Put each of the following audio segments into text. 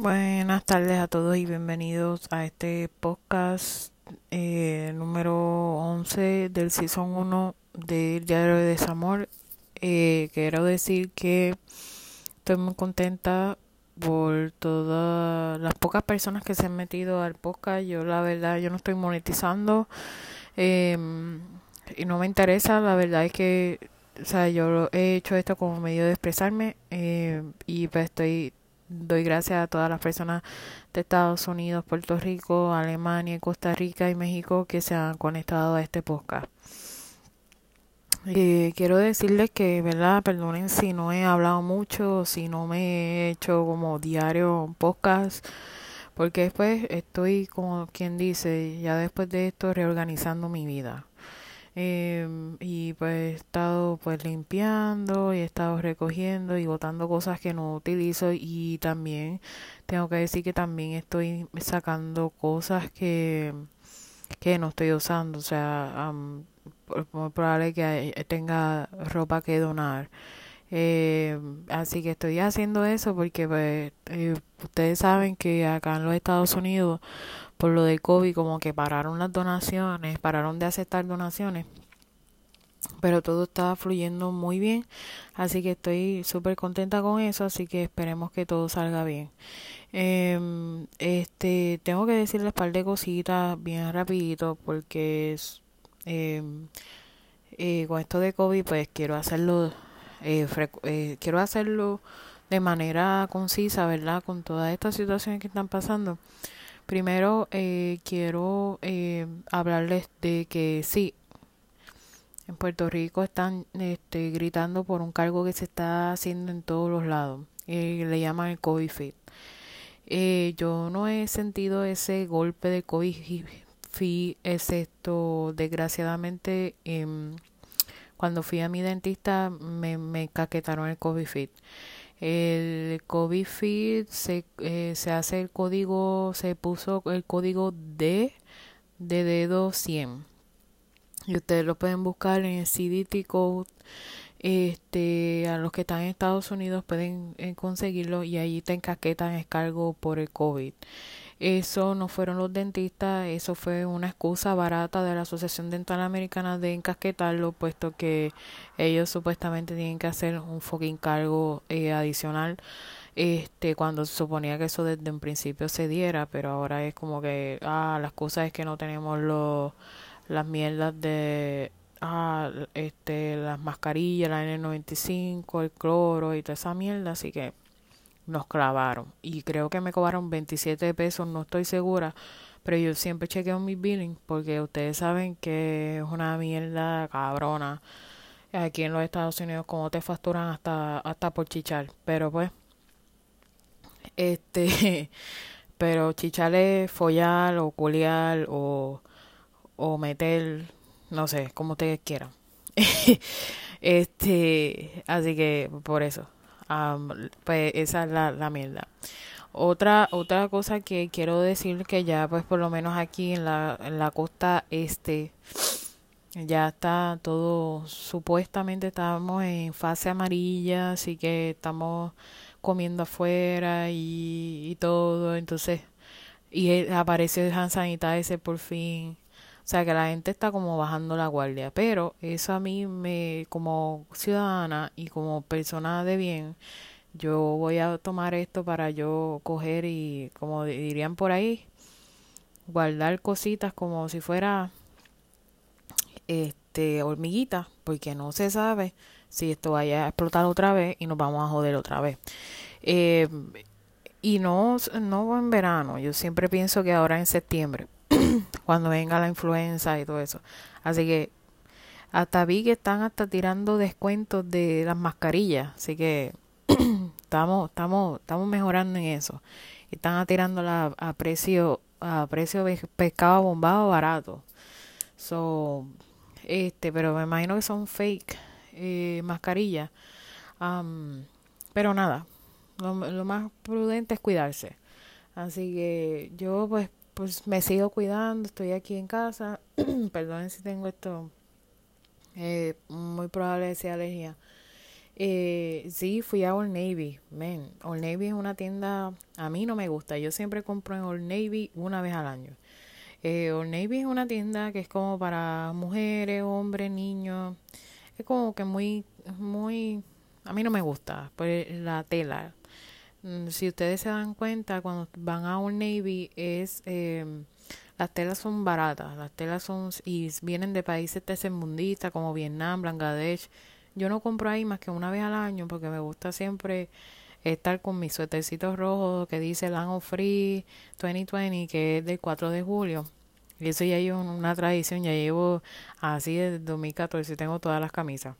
Buenas tardes a todos y bienvenidos a este podcast eh, número 11 del Season 1 del Diario de Desamor. Eh, quiero decir que estoy muy contenta por todas las pocas personas que se han metido al podcast. Yo la verdad, yo no estoy monetizando eh, y no me interesa. La verdad es que, o sea, yo he hecho esto como medio de expresarme eh, y pues estoy doy gracias a todas las personas de Estados Unidos, Puerto Rico, Alemania, Costa Rica y México que se han conectado a este podcast. Eh, quiero decirles que, ¿verdad? Perdonen si no he hablado mucho, si no me he hecho como diario podcast, porque después estoy, como quien dice, ya después de esto reorganizando mi vida. Eh, y pues he estado pues limpiando y he estado recogiendo y botando cosas que no utilizo y también tengo que decir que también estoy sacando cosas que que no estoy usando. O sea um, muy probable que tenga ropa que donar. Eh, así que estoy haciendo eso porque pues, eh, ustedes saben que acá en los Estados Unidos por lo de COVID como que pararon las donaciones, pararon de aceptar donaciones. Pero todo está fluyendo muy bien, así que estoy súper contenta con eso, así que esperemos que todo salga bien. Eh, este, tengo que decirles un par de cositas bien rapidito porque es, eh, eh, con esto de COVID pues quiero hacerlo, eh, eh, quiero hacerlo de manera concisa, ¿verdad? Con todas estas situaciones que están pasando. Primero eh, quiero eh, hablarles de que sí, en Puerto Rico están este, gritando por un cargo que se está haciendo en todos los lados. Eh, le llaman el COVID fit. Eh, yo no he sentido ese golpe de COVID fit, excepto desgraciadamente eh, cuando fui a mi dentista me, me caquetaron el COVID fit. El COVID feed se, eh, se hace el código, se puso el código D de dedo 100. Y ustedes lo pueden buscar en el CDT Code. Este, a los que están en Estados Unidos pueden eh, conseguirlo y ahí te encaquetan el cargo por el COVID. Eso no fueron los dentistas, eso fue una excusa barata de la Asociación Dental Americana de encasquetarlo, puesto que ellos supuestamente tienen que hacer un fucking cargo eh, adicional. Este, cuando se suponía que eso desde un principio se diera, pero ahora es como que, ah, las cosas es que no tenemos los, las mierdas de, ah, este, las mascarillas, la N95, el cloro y toda esa mierda, así que nos clavaron y creo que me cobraron 27 pesos, no estoy segura, pero yo siempre chequeo mi billing porque ustedes saben que es una mierda cabrona aquí en los Estados Unidos como te facturan hasta hasta por chichar, pero pues este pero chichar es follar o culiar o o meter, no sé, como ustedes quieran. este, así que por eso. Um, pues esa es la, mierda. Otra, otra cosa que quiero decir que ya pues por lo menos aquí en la, en la costa este ya está todo, supuestamente estamos en fase amarilla, así que estamos comiendo afuera y, y todo, entonces, y aparece el hand sanitizer por fin. O sea que la gente está como bajando la guardia, pero eso a mí me, como ciudadana y como persona de bien, yo voy a tomar esto para yo coger y, como dirían por ahí, guardar cositas como si fuera este hormiguita, porque no se sabe si esto vaya a explotar otra vez y nos vamos a joder otra vez. Eh, y no, no en verano, yo siempre pienso que ahora en septiembre cuando venga la influenza y todo eso. Así que hasta vi que están hasta tirando descuentos de las mascarillas, así que estamos estamos estamos mejorando en eso. Están tirándola a precio a precio pescado bombado barato. So, este, pero me imagino que son fake eh, mascarillas. Pero nada, lo más prudente es cuidarse. Así que yo pues pues me sigo cuidando, estoy aquí en casa. Perdonen si tengo esto, eh, muy probable sea alergia. Eh, sí, fui a Old Navy. Men, Old Navy es una tienda, a mí no me gusta. Yo siempre compro en Old Navy una vez al año. Eh, Old Navy es una tienda que es como para mujeres, hombres, niños. Es como que muy, muy, a mí no me gusta, pues la tela. Mm, si ustedes se dan cuenta, cuando van a Old Navy es, eh, las telas son baratas, las telas son, y vienen de países tercermundistas como Vietnam, Bangladesh. Yo no compro ahí más que una vez al año porque me gusta siempre estar con mis suétercitos rojos que dice Land of Free 2020, que es del 4 de julio. Y eso ya es una tradición, ya llevo así desde 2014, tengo todas las camisas.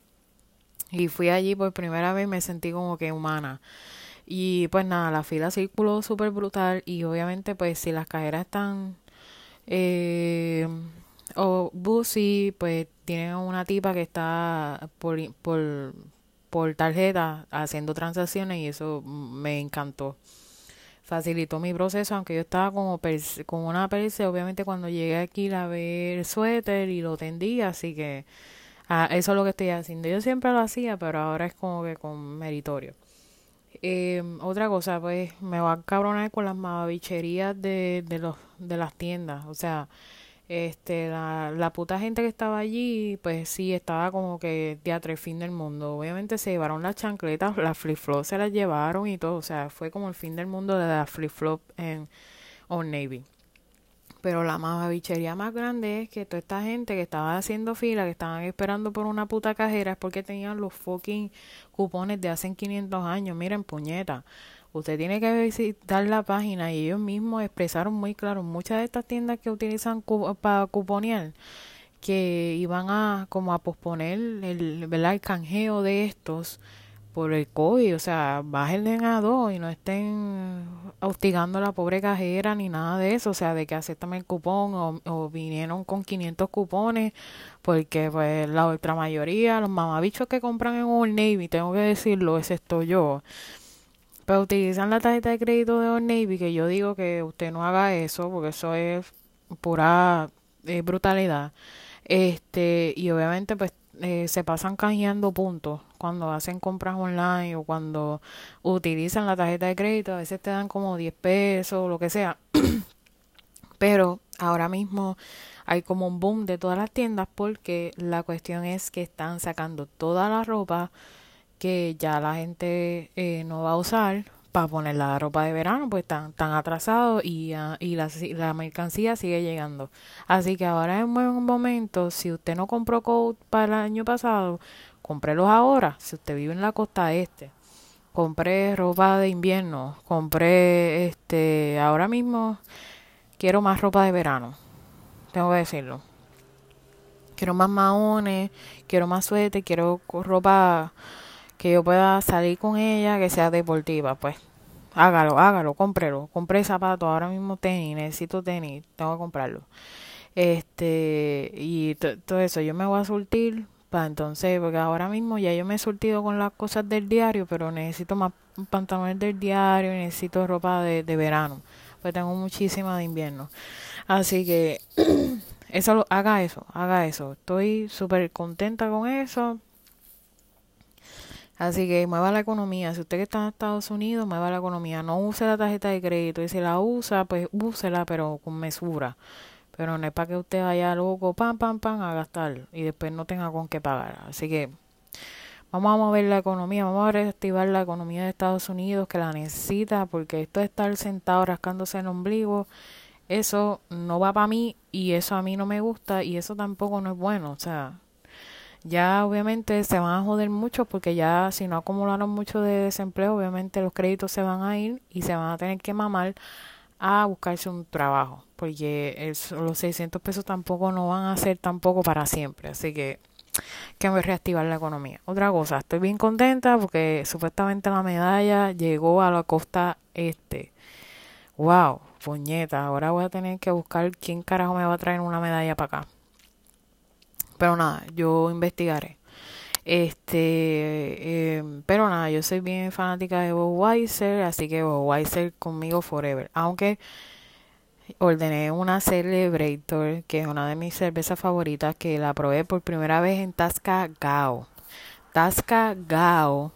Y fui allí por primera vez, me sentí como que humana. Y pues nada, la fila circuló súper brutal y obviamente pues si las cajeras están eh, o Busy, pues tienen una tipa que está por, por, por tarjeta haciendo transacciones y eso me encantó. Facilitó mi proceso, aunque yo estaba como con una perse, obviamente cuando llegué aquí la ver el suéter y lo tendí, así que ah, eso es lo que estoy haciendo. Yo siempre lo hacía, pero ahora es como que con meritorio. Eh, otra cosa, pues me va a cabronar con las mamabicherías de, de, los, de las tiendas. O sea, este, la, la puta gente que estaba allí, pues sí, estaba como que teatro el fin del mundo. Obviamente se llevaron las chancletas, las flip-flops se las llevaron y todo. O sea, fue como el fin del mundo de las flip-flops en Old Navy. Pero la mamabichería más grande es que toda esta gente que estaba haciendo fila, que estaban esperando por una puta cajera, es porque tenían los fucking cupones de hace 500 años. Miren, puñeta. Usted tiene que visitar la página y ellos mismos expresaron muy claro muchas de estas tiendas que utilizan para cuponear que iban a como a posponer el, ¿verdad? el canjeo de estos por el COVID, o sea, bájenle a dos y no estén hostigando a la pobre cajera ni nada de eso, o sea, de que aceptan el cupón o, vinieron con 500 cupones, porque pues la otra mayoría, los mamabichos que compran en Old Navy, tengo que decirlo, excepto yo, pues utilizan la tarjeta de crédito de Old Navy, que yo digo que usted no haga eso, porque eso es pura brutalidad. Este, y obviamente pues eh, se pasan canjeando puntos cuando hacen compras online o cuando utilizan la tarjeta de crédito. A veces te dan como 10 pesos o lo que sea. Pero ahora mismo hay como un boom de todas las tiendas porque la cuestión es que están sacando toda la ropa que ya la gente eh, no va a usar para poner la ropa de verano, pues están, tan atrasados y, uh, y la, la, mercancía sigue llegando. Así que ahora es un buen momento, si usted no compró coat para el año pasado, cómprelos ahora. Si usted vive en la costa este, compré ropa de invierno, compré este, ahora mismo quiero más ropa de verano, tengo que decirlo. Quiero más maones, quiero más suéter, quiero ropa que yo pueda salir con ella, que sea deportiva, pues hágalo, hágalo, cómprelo. Compré zapatos, ahora mismo tenis, necesito tenis, tengo que comprarlo. Este, y todo eso, yo me voy a surtir para entonces, porque ahora mismo ya yo me he surtido con las cosas del diario, pero necesito más pantalones del diario, necesito ropa de, de verano, pues tengo muchísima de invierno. Así que, eso, haga eso, haga eso. Estoy súper contenta con eso Así que mueva la economía. Si usted que está en Estados Unidos, mueva la economía. No use la tarjeta de crédito. Y si la usa, pues úsela, pero con mesura. Pero no es para que usted vaya loco, pam, pam, pam, a gastar. Y después no tenga con qué pagar. Así que vamos a mover la economía. Vamos a reactivar la economía de Estados Unidos que la necesita. Porque esto de estar sentado rascándose el ombligo, eso no va para mí. Y eso a mí no me gusta. Y eso tampoco no es bueno. O sea ya obviamente se van a joder mucho porque ya si no acumularon mucho de desempleo, obviamente los créditos se van a ir y se van a tener que mamar a buscarse un trabajo, porque los 600 pesos tampoco no van a ser tampoco para siempre, así que que a reactivar la economía. Otra cosa, estoy bien contenta porque supuestamente la medalla llegó a la costa este. Wow, puñeta, ahora voy a tener que buscar quién carajo me va a traer una medalla para acá. Pero nada, yo investigaré. Este, em, pero nada, yo soy bien fanática de Weiser, así que Weiser conmigo forever. Aunque ordené una Celebrator, que es una de mis cervezas favoritas, que la probé por primera vez en Tasca Gao. Tasca Gao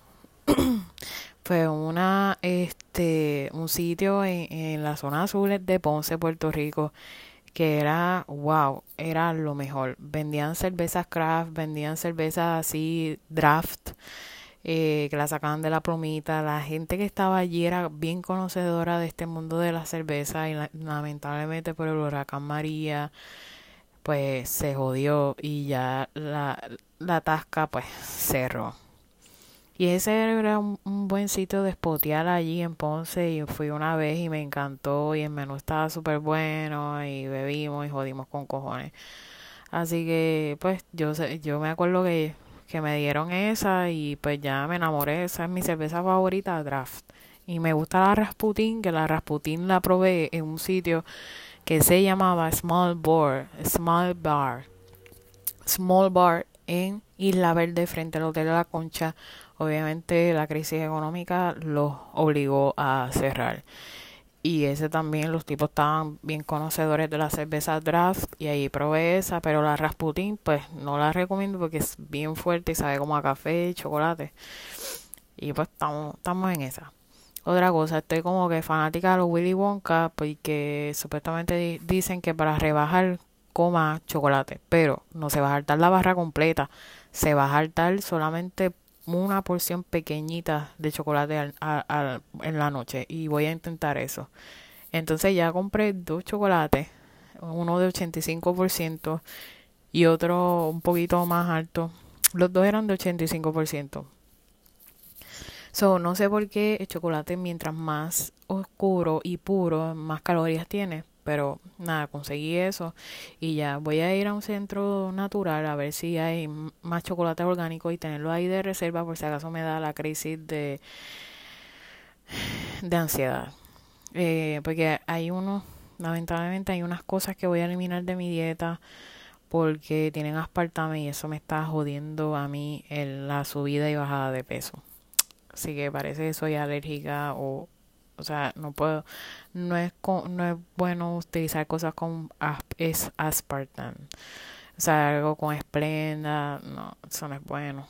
fue una este un sitio en, en la zona azul de Ponce, Puerto Rico, que era wow, era lo mejor. Vendían cervezas craft, vendían cervezas así draft, eh, que la sacaban de la plumita. La gente que estaba allí era bien conocedora de este mundo de la cerveza y lamentablemente por el huracán María pues se jodió y ya la, la tasca pues cerró. Y ese era un, buen sitio de spotear allí en Ponce y fui una vez y me encantó y el menú estaba súper bueno y bebimos y jodimos con cojones. Así que pues yo yo me acuerdo que, que me dieron esa y pues ya me enamoré. Esa es mi cerveza favorita, Draft. Y me gusta la Rasputin, que la Rasputin la probé en un sitio que se llamaba Small Bar, Small Bar, Small Bar en Isla Verde frente al Hotel de la Concha. Obviamente la crisis económica los obligó a cerrar. Y ese también, los tipos estaban bien conocedores de la cerveza draft y ahí probé esa, pero la Rasputin pues no la recomiendo porque es bien fuerte y sabe como a café y chocolate. Y pues estamos, en esa. Otra cosa, estoy como que fanática de los Willy Wonka porque supuestamente dicen que para rebajar coma chocolate, pero no se va a saltar la barra completa, se va a saltar solamente una porción pequeñita de chocolate en la noche y voy a intentar eso. Entonces ya compré dos chocolates, uno de 85% y otro un poquito más alto. Los dos eran de 85%. So, no sé por qué el chocolate mientras más oscuro y puro, más calorías tiene. Pero nada, conseguí eso y ya voy a ir a un centro natural a ver si hay más chocolate orgánico y tenerlo ahí de reserva por si acaso me da la crisis de, de ansiedad. Eh, porque hay unos, lamentablemente hay unas cosas que voy a eliminar de mi dieta porque tienen aspartame y eso me está jodiendo a mí en la subida y bajada de peso. Así que parece que soy alérgica o, o sea, no puedo, no es, no es bueno utilizar cosas con es aspartame. O sea, algo con esplenda, no, eso no es bueno.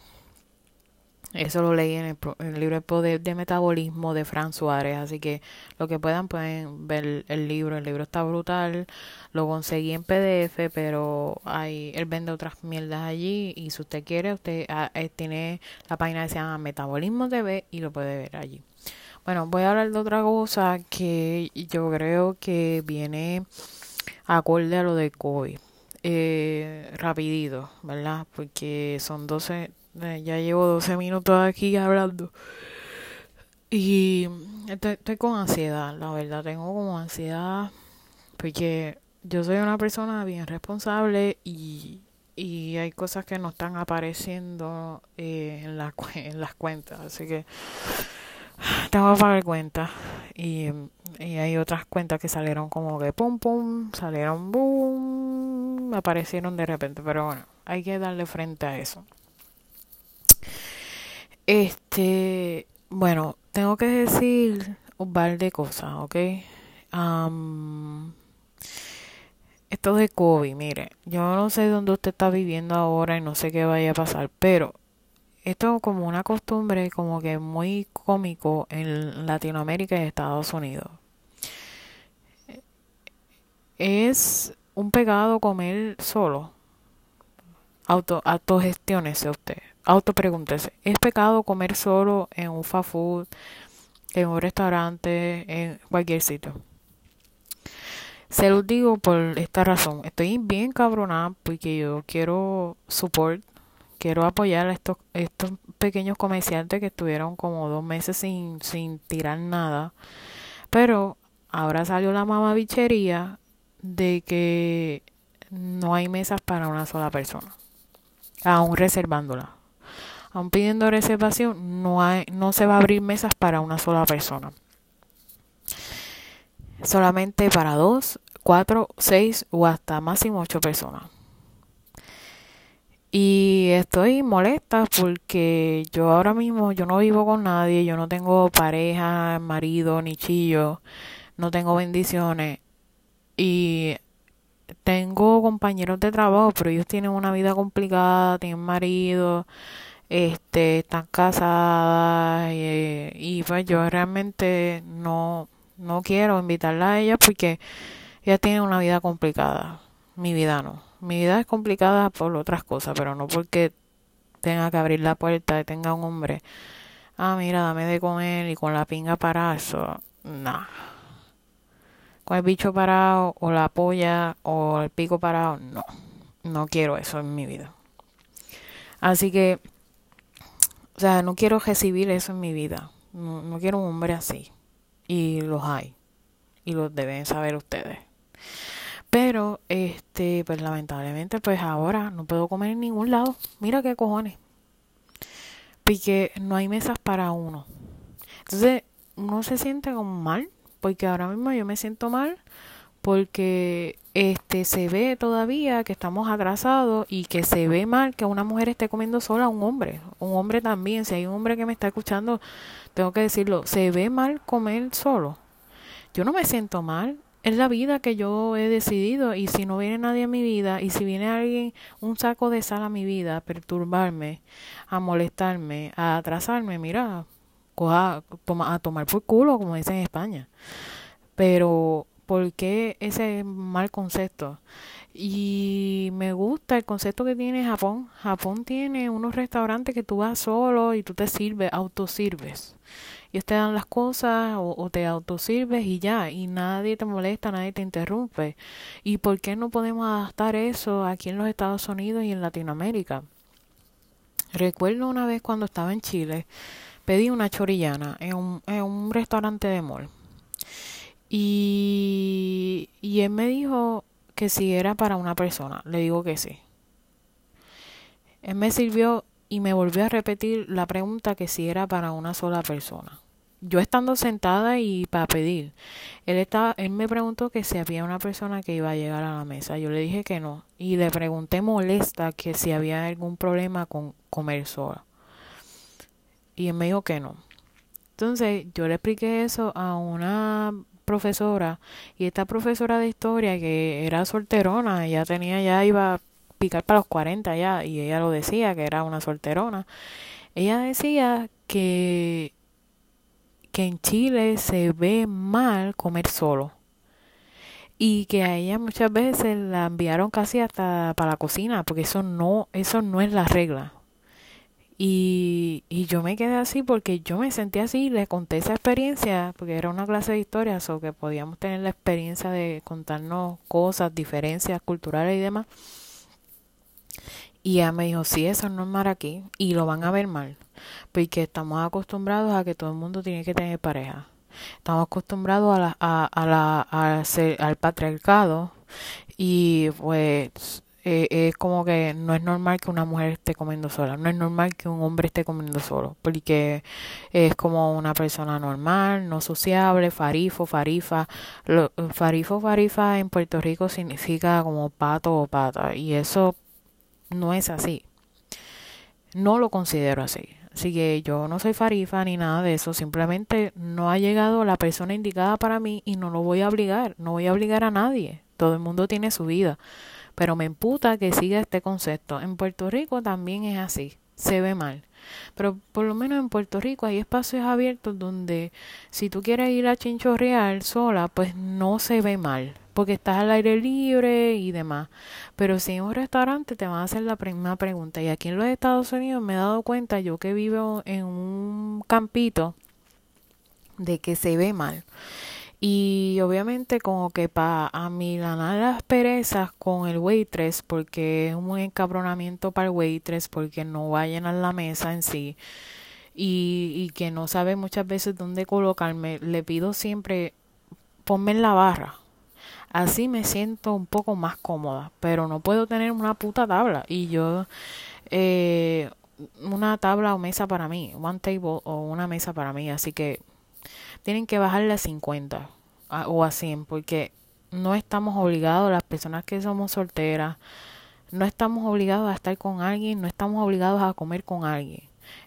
Eso lo leí en el, libro Poder de Metabolismo de Fran Suárez, así que lo que puedan pueden ver el libro. El libro está brutal. Lo conseguí en PDF, pero hay, él vende otras mierdas allí y si usted quiere, usted ah, eh, tiene la página que se llama Metabolismo TV y lo puede ver allí. Bueno, voy a hablar de otra cosa que yo creo que viene acorde a lo de COVID. Eh, rapidito, ¿verdad? Porque son 12 eh, ya llevo 12 minutos aquí hablando. Y estoy, con ansiedad, la verdad. Tengo como ansiedad porque yo soy una persona bien responsable y, y hay cosas que no están apareciendo eh, en, la, en las cuentas. Así que tengo que pagar cuentas. Y, y hay otras cuentas que salieron como que pum pum, salieron boom, aparecieron de repente. Pero bueno, hay que darle frente a eso. Este, bueno, tengo que decir un par de cosas, ¿ok? esto de COVID, mire, yo no sé dónde usted está viviendo ahora y no sé qué vaya a pasar, pero esto como una costumbre como que muy cómico en Latinoamérica y Estados Unidos. Es un pecado comer solo. Auto, autogestiónese usted autopregúntese, ¿es pecado comer solo en un fast food, en un restaurante, en cualquier sitio? Se lo digo por esta razón. Estoy bien cabronada porque yo quiero support, quiero apoyar a estos, estos pequeños comerciantes que estuvieron como dos meses sin, sin tirar nada. Pero ahora salió la mamabichería de que no hay mesas para una sola persona, aún reservándola aun pidiendo reservación, no, hay, no se va a abrir mesas para una sola persona. Solamente para dos, cuatro, seis o hasta máximo ocho personas. Y estoy molesta porque yo ahora mismo yo no vivo con nadie, yo no tengo pareja, marido, ni chillo, no tengo bendiciones y tengo compañeros de trabajo, pero ellos tienen una vida complicada, tienen marido, este, están casadas y, y pues yo realmente no, no quiero invitarla a ella porque ella tiene una vida complicada. Mi vida no. Mi vida es complicada por otras cosas, pero no porque tenga que abrir la puerta y tenga un hombre. Ah, mira, dame de comer y con la pinga para eso. Nah. Con el bicho parado o la polla o el pico parado, no. No quiero eso en mi vida. Así que, o sea, no quiero recibir eso en mi vida. No, no quiero un hombre así. Y los hay. Y los deben saber ustedes. Pero, este, pues lamentablemente, pues ahora no puedo comer en ningún lado. Mira qué cojones. Porque no hay mesas para uno. Entonces, uno se siente como mal. Porque ahora mismo yo me siento mal. Porque este se ve todavía que estamos atrasados y que se ve mal que una mujer esté comiendo sola a un hombre. Un hombre también. Si hay un hombre que me está escuchando, tengo que decirlo. Se ve mal comer solo. Yo no me siento mal es la vida que yo he decidido y si no viene nadie a mi vida y si viene alguien, un saco de sal a mi vida a perturbarme, a molestarme, a atrasarme, mira, coja, toma, a tomar por culo, como dicen en España. Pero, ¿por qué ese mal concepto? Y me gusta el concepto que tiene Japón. Japón tiene unos restaurantes que tú vas solo y tú te sirves, autosirves ellos te dan las cosas o, te autosirves y ya, y nadie te molesta, nadie te interrumpe. ¿Y por qué no podemos adaptar eso aquí en los Estados Unidos y en Latinoamérica? Recuerdo una vez cuando estaba en Chile, pedí una chorillana en un, en un restaurante de mall. Y, y él me dijo que si era para una persona. Le digo que sí. Él me sirvió y me volvió a repetir la pregunta que si era para una sola persona yo estando sentada y para pedir, él él me preguntó que si había una persona que iba a llegar a la mesa. Yo le dije que no y le pregunté molesta que si había algún problema con comer sola. Y él me dijo que no. Entonces yo le expliqué eso a una profesora y esta profesora de historia que era solterona, ella tenía ya iba a picar para los 40 ya y ella lo decía que era una solterona. Ella decía que que en Chile se ve mal comer solo. Y que a ella muchas veces la enviaron casi hasta para la cocina porque eso no eso no es la regla. Y, y yo me quedé así porque yo me sentí así le conté esa experiencia porque era una clase de historia o que podíamos tener la experiencia de contarnos cosas diferencias culturales y demás y ella me dijo sí eso no es mal aquí y lo van a ver mal porque estamos acostumbrados a que todo el mundo tiene que tener pareja. Estamos acostumbrados a la, a, a la, a ser, al patriarcado y pues eh, es como que no es normal que una mujer esté comiendo sola, no es normal que un hombre esté comiendo solo, porque es como una persona normal, no sociable, farifo, farifa. Lo, farifo, farifa en Puerto Rico significa como pato o pata, y eso no es así. No lo considero así. Así que yo no soy farifa ni nada de eso, simplemente no ha llegado la persona indicada para mí y no lo voy a obligar, no voy a obligar a nadie. Todo el mundo tiene su vida, pero me emputa que siga este concepto. En Puerto Rico también es así, se ve mal. Pero por lo menos en Puerto Rico hay espacios abiertos donde si tú quieres ir a chinchorrear sola, pues no se ve mal porque estás al aire libre y demás. Pero si en un restaurante te van a hacer la primera pregunta. Y aquí en los Estados Unidos me he dado cuenta, yo que vivo en un campito, de que se ve mal. Y obviamente como que para amilanar las perezas con el waitress, porque es un encabronamiento para el waitress, porque no va a llenar la mesa en sí. Y, y que no sabe muchas veces dónde colocarme, le pido siempre, ponme en la barra Así me siento un poco más cómoda, pero no puedo tener una puta tabla. Y yo, eh, una tabla o mesa para mí, one table o una mesa para mí. Así que tienen que bajarle a 50 o a 100 porque no estamos obligados, las personas que somos solteras, no estamos obligados a estar con alguien, no estamos obligados a comer con alguien.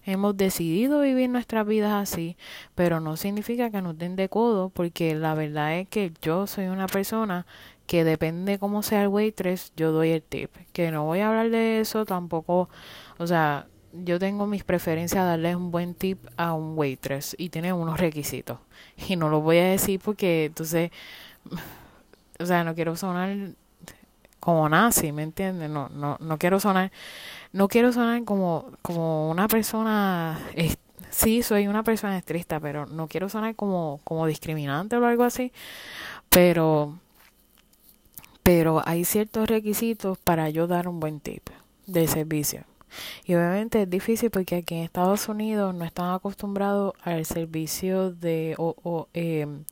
Hemos decidido vivir nuestras vidas así, pero no significa que nos den de codo, porque la verdad es que yo soy una persona que depende cómo sea el waitress, yo doy el tip. Que no voy a hablar de eso tampoco, o sea, yo tengo mis preferencias a darles un buen tip a un waitress y tiene unos requisitos. Y no lo voy a decir porque entonces, o sea, no quiero sonar como nazi, ¿me entiendes? No, no, no quiero sonar, no quiero sonar como, como una persona, sí, soy una persona estricta, pero no quiero sonar como, como discriminante o algo así, pero, pero hay ciertos requisitos para yo dar un buen tip de servicio. Y obviamente es difícil porque aquí en Estados Unidos no están acostumbrados al servicio de o, o, em,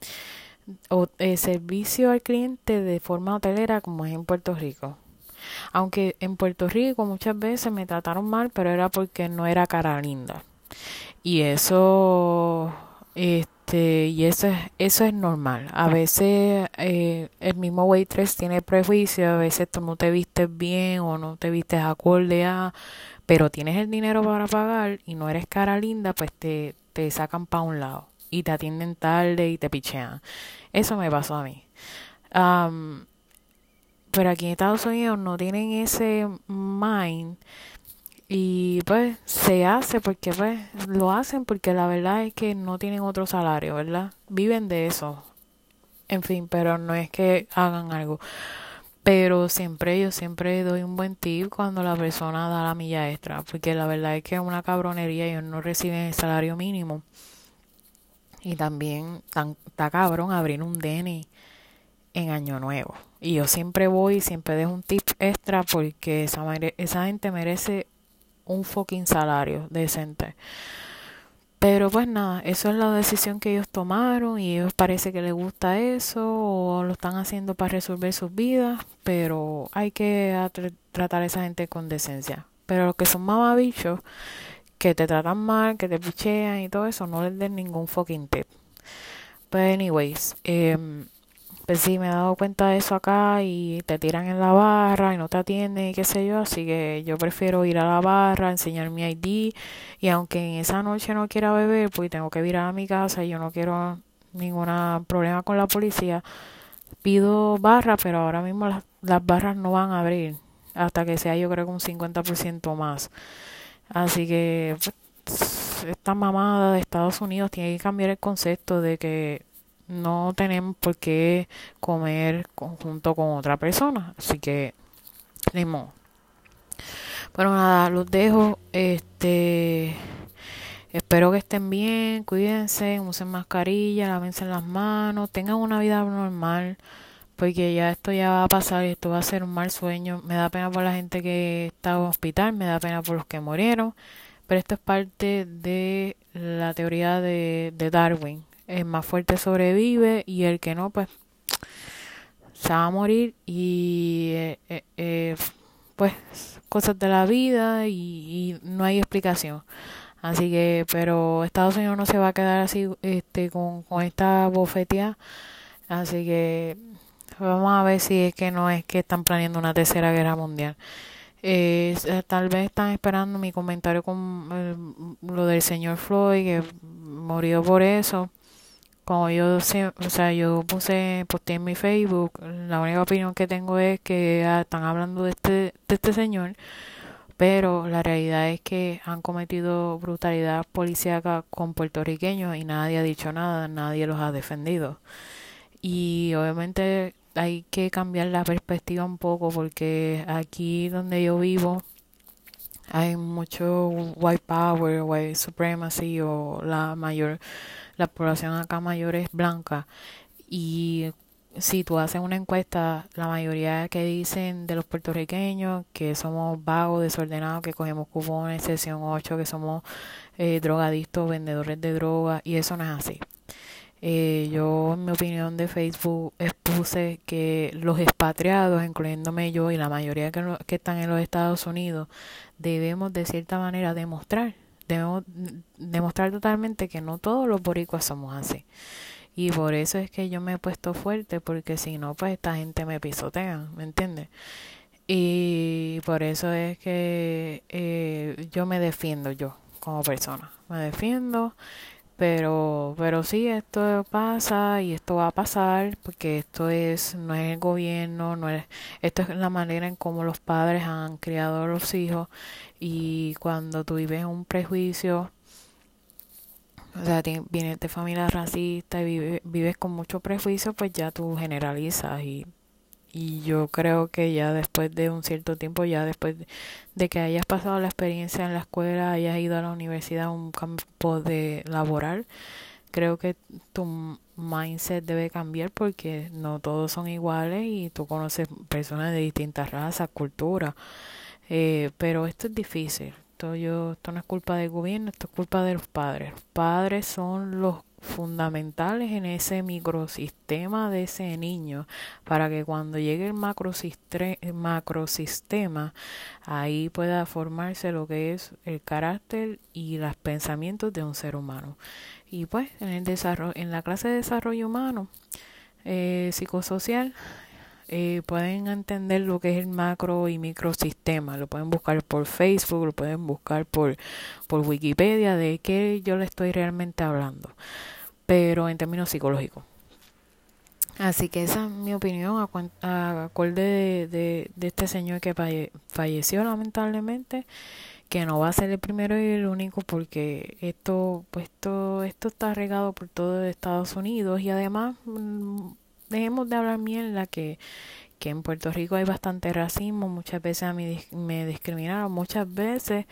o eh, servicio al cliente de forma hotelera como es en Puerto Rico. Aunque en Puerto Rico muchas veces me trataron mal, pero era porque no era cara linda. Y eso este, y eso es, eso es normal. A veces eh, el mismo waitress tiene prejuicio, a veces tú no te vistes bien o no te vistes acorde a, pero tienes el dinero para pagar y no eres cara linda, pues te, te sacan para un lado y te atienden tarde y te pichean. Eso me pasó a mí. Pero aquí en Estados Unidos no tienen ese mind y pues se hace porque pues lo hacen porque la verdad es que no tienen otro salario, ¿verdad? Viven de eso. En fin, pero no es que hagan algo. Pero siempre yo siempre doy un buen tip cuando la persona da la milla extra, porque la verdad es que es una cabronería, ellos no reciben el salario mínimo. Y también está cabrón abrir un DNI en Año Nuevo. Y yo siempre voy y siempre dejo un tip extra porque esa, esa gente merece un fucking salario decente. Pero pues nada, eso es la decisión que ellos tomaron y ellos parece que les gusta eso o lo están haciendo para resolver sus vidas, pero hay que tratar a esa gente con decencia. Pero los que son mamabichos, que te tratan mal, que te pichean y todo eso, no les den ningún fucking tip. But anyways, eh, pues sí, me he dado cuenta de eso acá y te tiran en la barra y no te atienden y qué sé yo, así que yo prefiero ir a la barra, enseñar mi ID y aunque en esa noche no quiera beber, pues tengo que ir a mi casa y yo no quiero ningún problema con la policía, pido barra, pero ahora mismo las, las barras no van a abrir hasta que sea yo creo que un 50% más. Así que pues, esta mamada de Estados Unidos tiene que cambiar el concepto de que no tenemos por qué comer junto con otra persona. Así que, ni modo. Bueno, nada, los dejo. Este. Espero que estén bien, cuídense, usen mascarilla, lávense las manos, tengan una vida normal, porque ya esto ya va a pasar y esto va a ser un mal sueño. Me da pena por la gente que está en hospital, me da pena por los que murieron, pero esto es parte de la teoría de, de Darwin el más fuerte sobrevive y el que no, pues se va a morir y eh, eh, eh, pues cosas de la vida y, no hay explicación. Así que, pero Estados Unidos no se va a quedar así este con, con esta bofetea. Así que vamos a ver si es que no es que están planeando una tercera guerra mundial. tal vez están esperando mi comentario con lo del señor Floyd que murió por eso como yo, o sea, yo puse, posté en mi Facebook, la única opinión que tengo es que están hablando de este, de este señor, pero la realidad es que han cometido brutalidad policíaca con puertorriqueños y nadie ha dicho nada, nadie los ha defendido. Y obviamente hay que cambiar la perspectiva un poco porque aquí donde yo vivo hay mucho white power, white supremacy o la mayor la población acá mayor es blanca y si tú haces una encuesta, la mayoría que dicen de los puertorriqueños que somos vagos, desordenados, que cogemos cupones, sesión 8, que somos eh, drogadictos, vendedores de drogas, y eso no es así. Eh, yo, en mi opinión de Facebook, expuse que los expatriados, incluyéndome yo y la mayoría que, que están en los Estados Unidos, debemos de cierta manera demostrar debemos demostrar totalmente que no todos los boricuas somos así. Y por eso es que yo me he puesto fuerte, porque si no, pues esta gente me pisotea, ¿me entiendes? Y por eso es que eh, yo me defiendo yo como persona. Me defiendo, Pero, pero sí, esto pasa y esto va a pasar porque esto es, no es el gobierno, no es, esto es la manera en cómo los padres han criado a los hijos. Y cuando tú vives un prejuicio, o sea, vienes de familia racista y vives con mucho prejuicio, pues ya tú generalizas y y yo creo que ya después de un cierto tiempo, ya después de que hayas pasado la experiencia en la escuela, hayas ido a la universidad a un campo de laboral, creo que tu mindset debe cambiar porque no todos son iguales y tú conoces personas de distintas razas, culturas, eh, pero esto es difícil. Esto, yo, esto no es culpa del gobierno, esto es culpa de los padres. Los padres son los fundamentales en ese microsistema de ese niño para que cuando llegue el macrosistema ahí pueda formarse lo que es el carácter y los pensamientos de un ser humano y pues en el desarrollo en la clase de desarrollo humano eh, psicosocial eh, pueden entender lo que es el macro y microsistema. Lo pueden buscar por Facebook, lo pueden buscar por, por Wikipedia de qué yo le estoy realmente hablando pero en términos psicológicos. Así que esa es mi opinión a, acorde de, de, este señor que falleció lamentablemente, que no va a ser el primero y el único porque esto, pues esto, esto está regado por todo Estados Unidos y además mm, dejemos de hablar mierda que, que en Puerto Rico hay bastante racismo, muchas veces a mí me discriminaron, muchas veces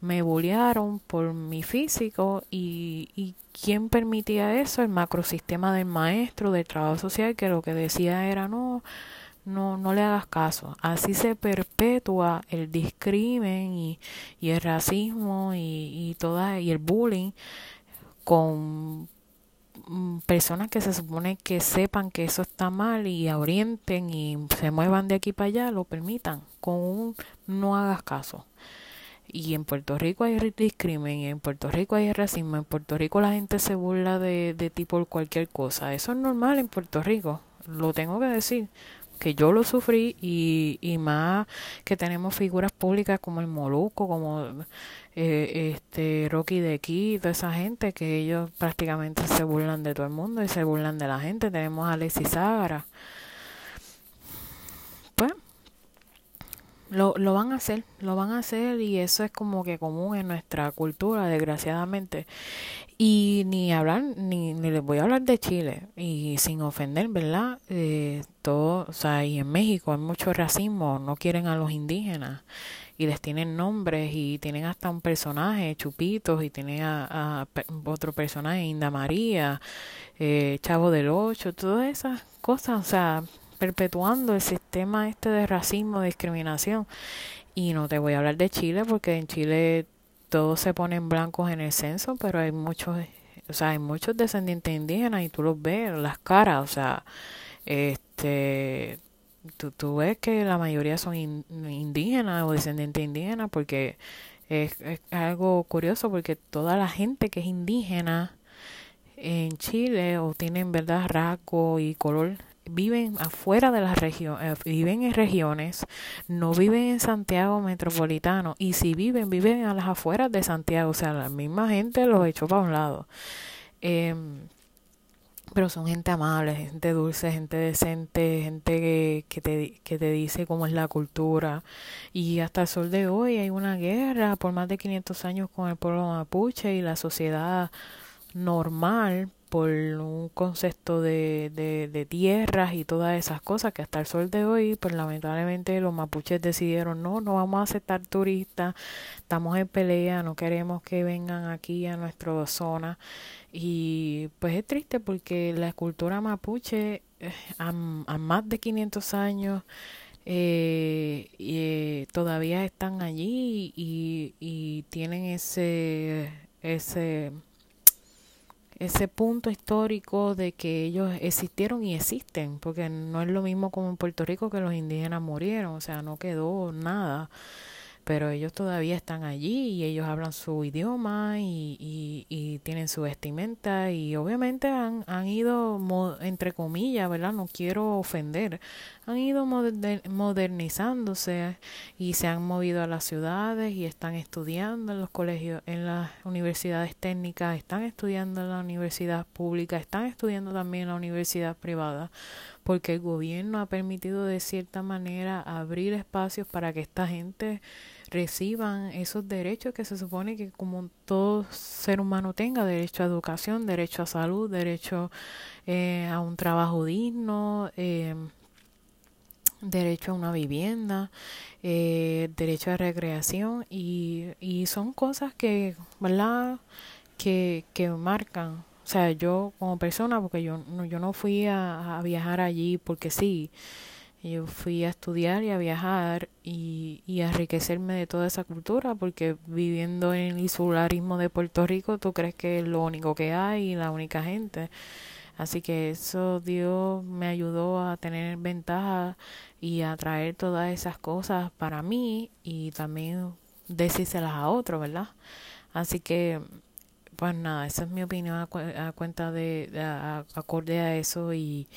me bullearon por mi físico y, y quién permitía eso el macrosistema del maestro del trabajo social que lo que decía era no no no le hagas caso así se perpetúa el discrimen y, el racismo y, y y el bullying con mm, personas que se supone que sepan que eso está mal y orienten y se muevan de aquí para allá lo permitan. Con un no hagas caso y en Puerto Rico hay discrimen, en Puerto Rico hay racismo, en Puerto Rico la gente se burla de, de ti cualquier cosa. Eso es normal en Puerto Rico, lo tengo que decir, que yo lo sufrí y, y más que tenemos figuras públicas como el Moluco, como eh, este Rocky de aquí, toda esa gente que ellos prácticamente se burlan de todo el mundo y se burlan de la gente. Tenemos a Alexis Zagara Lo, lo van a hacer, lo van a hacer y eso es como que común en nuestra cultura, desgraciadamente. Y ni hablar, ni, ni les voy a hablar de Chile, y sin ofender, ¿verdad? Eh, todo, o sea, y en México hay mucho racismo, no quieren a los indígenas y les tienen nombres y tienen hasta un personaje, Chupitos, y tienen a, otro personaje, Inda María, eh, Chavo del Ocho, todas esas cosas, o sea, perpetuando el sistema este de racismo, discriminación. Y no te voy a hablar de Chile porque en Chile todos se ponen blancos en el censo, pero hay muchos, o sea, hay muchos descendientes indígenas y tú los ves, las caras, o sea, este, tú, tú ves que la mayoría son indígenas o descendientes indígenas porque es, es algo curioso porque toda la gente que es indígena en Chile o tienen verdad rasgo y color viven afuera de las regiones, eh, viven en regiones, no viven en Santiago metropolitano y si viven, viven a las afueras de Santiago, o sea, la misma gente los echó para un lado. Em, pero son gente amable, gente dulce, gente decente, gente que, que, te, que te dice cómo es la cultura. Y hasta el sol de hoy hay una guerra por más de 500 años con el pueblo mapuche y la sociedad normal por un concepto de, de, tierras y todas esas cosas que hasta el sol de hoy, pues lamentablemente los mapuches decidieron no, no vamos a aceptar turistas, estamos en pelea, no queremos que vengan aquí a nuestra zona y pues es triste porque la cultura mapuche eh, a, más de 500 años eh, eh, todavía están allí y, y tienen ese ese ese punto histórico de que ellos existieron y existen, porque no es lo mismo como en Puerto Rico que los indígenas murieron, o sea, no quedó nada. pero ellos todavía están allí y ellos hablan su idioma y, y, y tienen su vestimenta y obviamente han, han ido, entre comillas, ¿verdad? No quiero ofender, han ido modernizándose y se han movido a las ciudades y están estudiando en los colegios, en las universidades técnicas, están estudiando en la universidad pública, están estudiando también en la universidad privada, porque el gobierno ha permitido de cierta manera abrir espacios para que esta gente reciban esos derechos que se supone que como todo ser humano tenga, derecho a educación, derecho a salud, derecho eh, a un trabajo digno, eh, derecho a una vivienda, eh, derecho a recreación y, y son cosas que, ¿verdad? Que, que marcan. O sea, yo como persona, porque yo no, yo no fui a, viajar allí porque sí, yo fui a estudiar y a viajar y, y a enriquecerme de toda esa cultura, porque viviendo en el insularismo de Puerto Rico, tú crees que es lo único que hay y la única gente. Así que eso Dios me ayudó a tener ventaja y a traer todas esas cosas para mí y también decírselas a otros, ¿verdad? Así que, pues nada, esa es mi opinión a, cuenta de, a, acorde a eso y,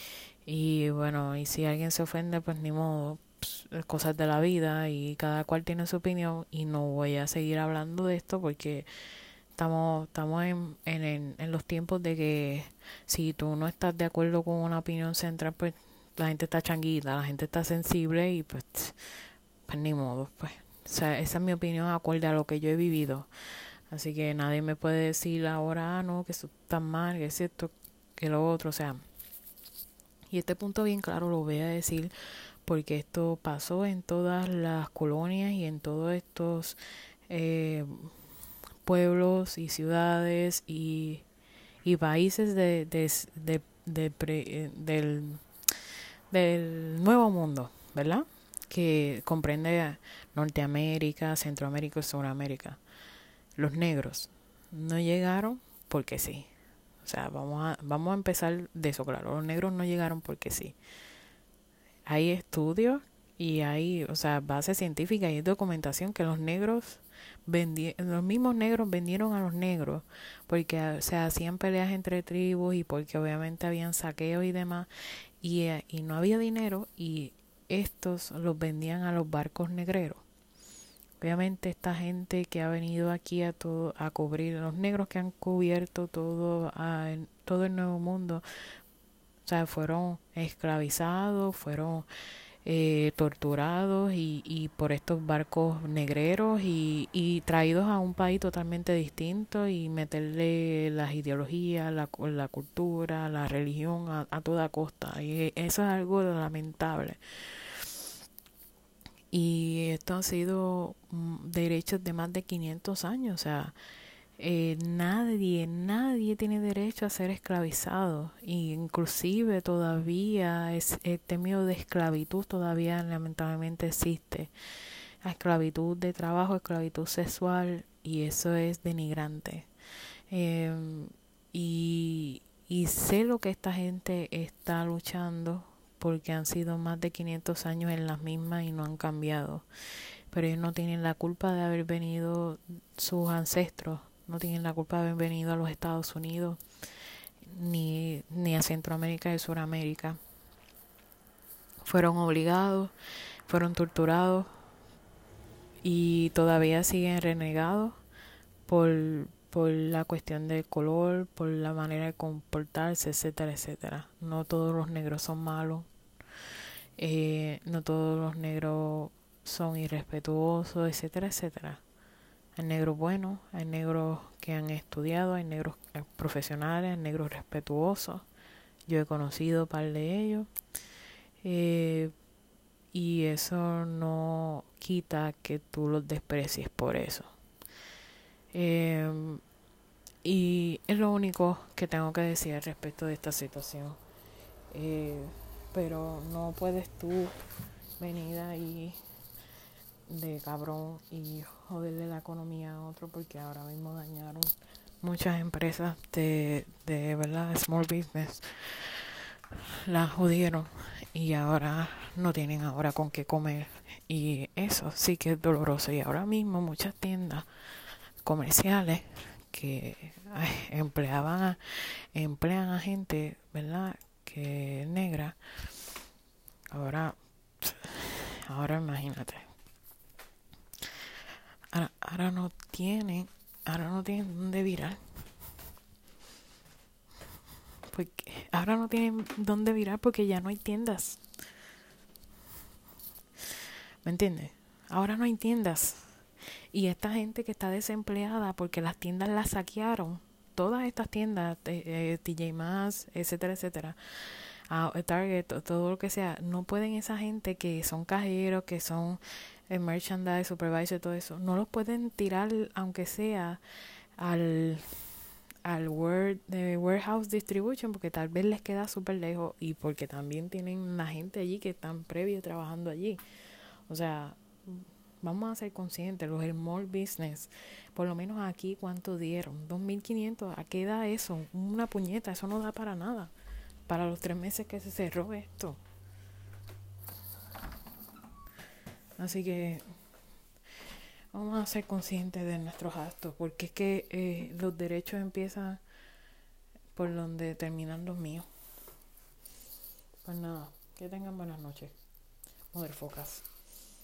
y bueno, y si alguien se ofende, pues ni modo, pues, cosas de la vida y cada cual tiene su opinión y no voy a seguir hablando de esto porque estamos estamos en, en, en los tiempos de que si tú no estás de acuerdo con una opinión central, pues la gente está changuita, la gente está sensible y pues, pues ni modo, pues. O sea, esa es mi opinión acorde a lo que yo he vivido. Así que nadie me puede decir ahora, ah, no, que eso está mal, que es esto, que lo otro, o sea. Y este punto bien claro lo voy a decir porque esto pasó en todas las colonias y en todos estos eh, pueblos y ciudades y, y países de, de, de, eh, del, del nuevo mundo, ¿verdad? Que comprende Norteamérica, Centroamérica y Sudamérica. Los negros no llegaron porque sí. O sea, vamos a, vamos a empezar de eso, claro. Los negros no llegaron porque sí. Hay estudios y hay, o sea, base científica y documentación que los negros los mismos negros vendieron a los negros porque se hacían peleas entre tribus y porque obviamente habían saqueos y demás y, eh, y no había dinero y estos los vendían a los barcos negreros. Obviamente esta gente que ha venido aquí a todo a cubrir los negros que han cubierto todo a, todo el nuevo mundo, o sea, fueron esclavizados, fueron eh, torturados y, y, por estos barcos negreros y, y, traídos a un país totalmente distinto y meterle las ideologías, la, la cultura, la religión a, a toda costa. Y eso es algo lamentable. Y esto ha sido mm, derechos de más de 500 años, o sea, eh, nadie, nadie tiene derecho a ser esclavizado. Y inclusive todavía es, este miedo de esclavitud todavía lamentablemente existe. La esclavitud de trabajo, esclavitud sexual y eso es denigrante. Em, y, y sé lo que esta gente está luchando porque han sido más de 500 años en las mismas y no han cambiado. Pero ellos no tienen la culpa de haber venido sus ancestros no tienen la culpa de haber venido a los Estados Unidos ni, ni a Centroamérica y Suramérica. Fueron obligados, fueron torturados y todavía siguen renegados por, por la cuestión del color, por la manera de comportarse, etcétera, etcétera. No todos los negros son malos, eh, no todos los negros son irrespetuosos, etcétera, etcétera. Hay negros buenos, hay negros que han estudiado, hay negros profesionales, hay negros respetuosos. Yo he conocido un par de ellos. Eh, y eso no quita que tú los desprecies por eso. Eh, y es lo único que tengo que decir respecto de esta situación. Eh, pero no puedes tú venir ahí de cabrón y joderle la economía a otro porque ahora mismo dañaron muchas empresas de, de verdad small business las jodieron y ahora no tienen ahora con qué comer Y eso sí que es doloroso. Y ahora mismo muchas tiendas comerciales que empleaban a, emplean a gente, ¿verdad? Que negra. Ahora, ahora imagínate. Ahora, ahora no tienen, ahora no tienen dónde virar. Porque ahora no tienen dónde virar porque ya no hay tiendas. ¿Me entiendes? Ahora no hay tiendas. Y esta gente que está desempleada porque las tiendas las saquearon, todas estas tiendas, eh, TJ Maxx, etcétera, etcétera, Target, todo lo que sea, no pueden esa gente que son cajeros, que son el merchandise, supervisor, todo eso, no los pueden tirar, aunque sea al al word, de warehouse distribution porque tal vez les queda súper lejos y porque también tienen la gente allí que están previo trabajando allí. O sea, vamos a ser conscientes, los small business, por lo menos aquí, ¿cuánto dieron? 2.500, ¿a qué da eso? Una puñeta, eso no da para nada. Para los tres meses que se cerró esto. Así que vamos a ser conscientes de nuestros actos, porque es que eh, los derechos empiezan por donde terminan los míos. Pues nada, que tengan buenas noches. Motherfuckers.